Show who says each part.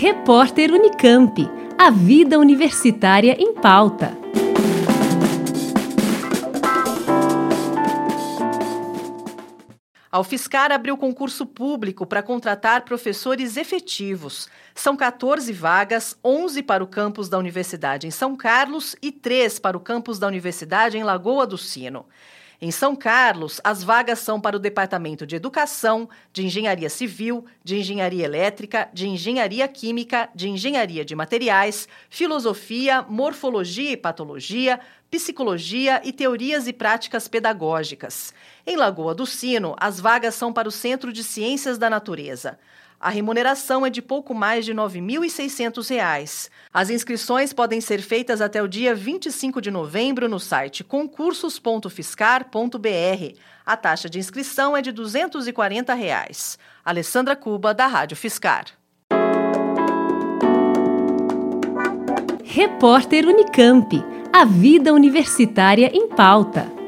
Speaker 1: Repórter Unicamp. A vida universitária em pauta.
Speaker 2: A UFSCar abriu concurso público para contratar professores efetivos. São 14 vagas, 11 para o campus da Universidade em São Carlos e 3 para o campus da Universidade em Lagoa do Sino. Em São Carlos, as vagas são para o Departamento de Educação, de Engenharia Civil, de Engenharia Elétrica, de Engenharia Química, de Engenharia de Materiais, Filosofia, Morfologia e Patologia, Psicologia e Teorias e Práticas Pedagógicas. Em Lagoa do Sino, as vagas são para o Centro de Ciências da Natureza. A remuneração é de pouco mais de R$ 9.600. As inscrições podem ser feitas até o dia 25 de novembro no site concursos.fiscar.br. A taxa de inscrição é de 240 reais. Alessandra Cuba, da Rádio Fiscar.
Speaker 1: Repórter Unicamp. A vida universitária em pauta.